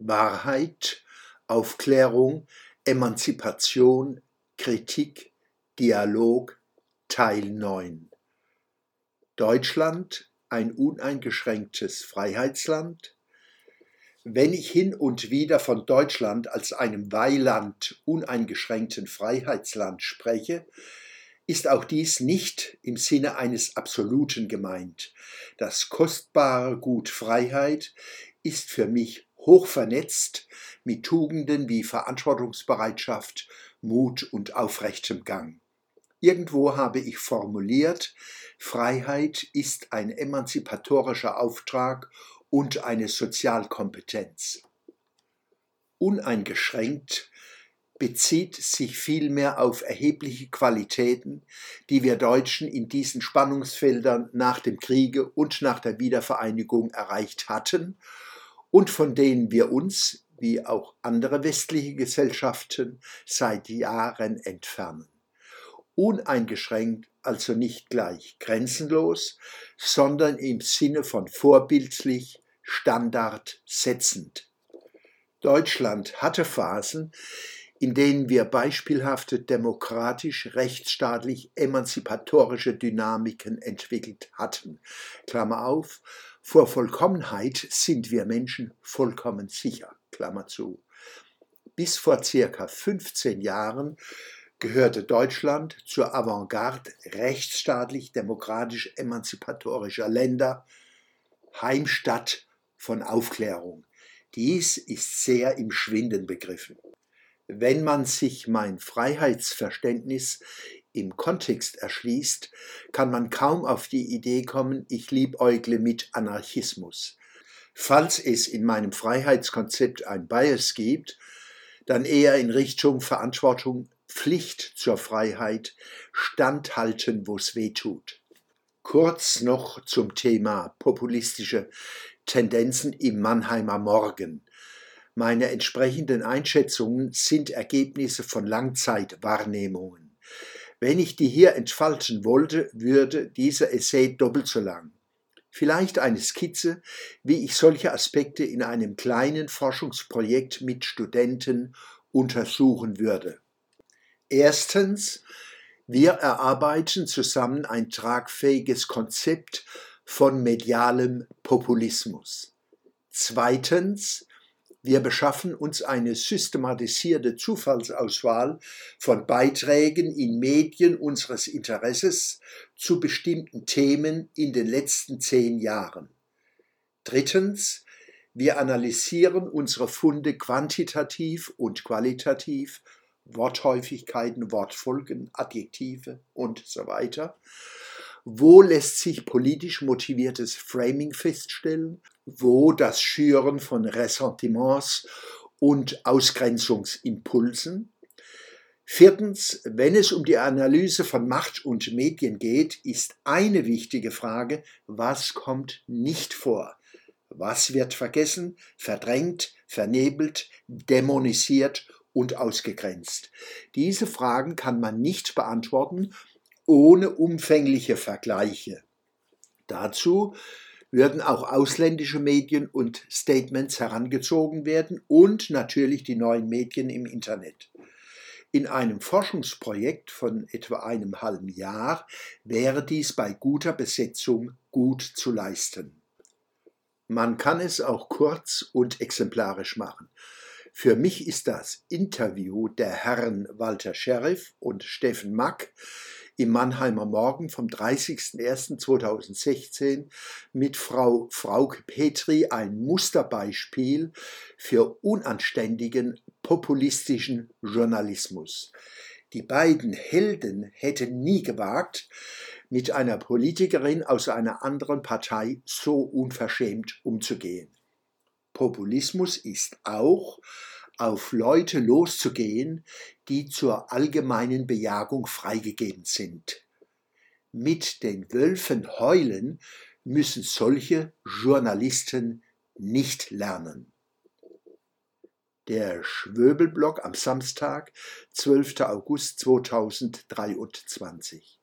Wahrheit, Aufklärung, Emanzipation, Kritik, Dialog, Teil 9. Deutschland, ein uneingeschränktes Freiheitsland. Wenn ich hin und wieder von Deutschland als einem Weiland uneingeschränkten Freiheitsland spreche, ist auch dies nicht im Sinne eines Absoluten gemeint. Das kostbare Gut Freiheit ist für mich hoch vernetzt mit Tugenden wie Verantwortungsbereitschaft, Mut und aufrechtem Gang. Irgendwo habe ich formuliert, Freiheit ist ein emanzipatorischer Auftrag und eine Sozialkompetenz. Uneingeschränkt bezieht sich vielmehr auf erhebliche Qualitäten, die wir Deutschen in diesen Spannungsfeldern nach dem Kriege und nach der Wiedervereinigung erreicht hatten und von denen wir uns, wie auch andere westliche Gesellschaften, seit Jahren entfernen. Uneingeschränkt, also nicht gleich grenzenlos, sondern im Sinne von vorbildlich, standardsetzend. Deutschland hatte Phasen, in denen wir beispielhafte demokratisch, rechtsstaatlich, emanzipatorische Dynamiken entwickelt hatten. Klammer auf, vor Vollkommenheit sind wir Menschen vollkommen sicher. Klammer zu. Bis vor circa 15 Jahren gehörte Deutschland zur Avantgarde rechtsstaatlich, demokratisch, emanzipatorischer Länder, Heimstatt von Aufklärung. Dies ist sehr im Schwinden begriffen. Wenn man sich mein Freiheitsverständnis im Kontext erschließt, kann man kaum auf die Idee kommen, ich liebäugle mit Anarchismus. Falls es in meinem Freiheitskonzept ein Bias gibt, dann eher in Richtung Verantwortung, Pflicht zur Freiheit, standhalten, wo es weh tut. Kurz noch zum Thema populistische Tendenzen im Mannheimer Morgen. Meine entsprechenden Einschätzungen sind Ergebnisse von Langzeitwahrnehmungen. Wenn ich die hier entfalten wollte, würde dieser Essay doppelt so lang. Vielleicht eine Skizze, wie ich solche Aspekte in einem kleinen Forschungsprojekt mit Studenten untersuchen würde. Erstens, wir erarbeiten zusammen ein tragfähiges Konzept von medialem Populismus. Zweitens, wir beschaffen uns eine systematisierte Zufallsauswahl von Beiträgen in Medien unseres Interesses zu bestimmten Themen in den letzten zehn Jahren. Drittens, wir analysieren unsere Funde quantitativ und qualitativ, Worthäufigkeiten, Wortfolgen, Adjektive und so weiter. Wo lässt sich politisch motiviertes Framing feststellen wo das Schüren von Ressentiments und Ausgrenzungsimpulsen. Viertens, wenn es um die Analyse von Macht und Medien geht, ist eine wichtige Frage, was kommt nicht vor? Was wird vergessen, verdrängt, vernebelt, dämonisiert und ausgegrenzt? Diese Fragen kann man nicht beantworten ohne umfängliche Vergleiche. Dazu würden auch ausländische Medien und Statements herangezogen werden und natürlich die neuen Medien im Internet. In einem Forschungsprojekt von etwa einem halben Jahr wäre dies bei guter Besetzung gut zu leisten. Man kann es auch kurz und exemplarisch machen. Für mich ist das Interview der Herren Walter Sheriff und Steffen Mack im Mannheimer Morgen vom 30.01.2016 mit Frau Frauke Petri ein Musterbeispiel für unanständigen populistischen Journalismus. Die beiden Helden hätten nie gewagt, mit einer Politikerin aus einer anderen Partei so unverschämt umzugehen. Populismus ist auch auf Leute loszugehen, die zur allgemeinen Bejagung freigegeben sind. Mit den Wölfen heulen müssen solche Journalisten nicht lernen. Der Schwöbelblock am Samstag, 12. August 2023.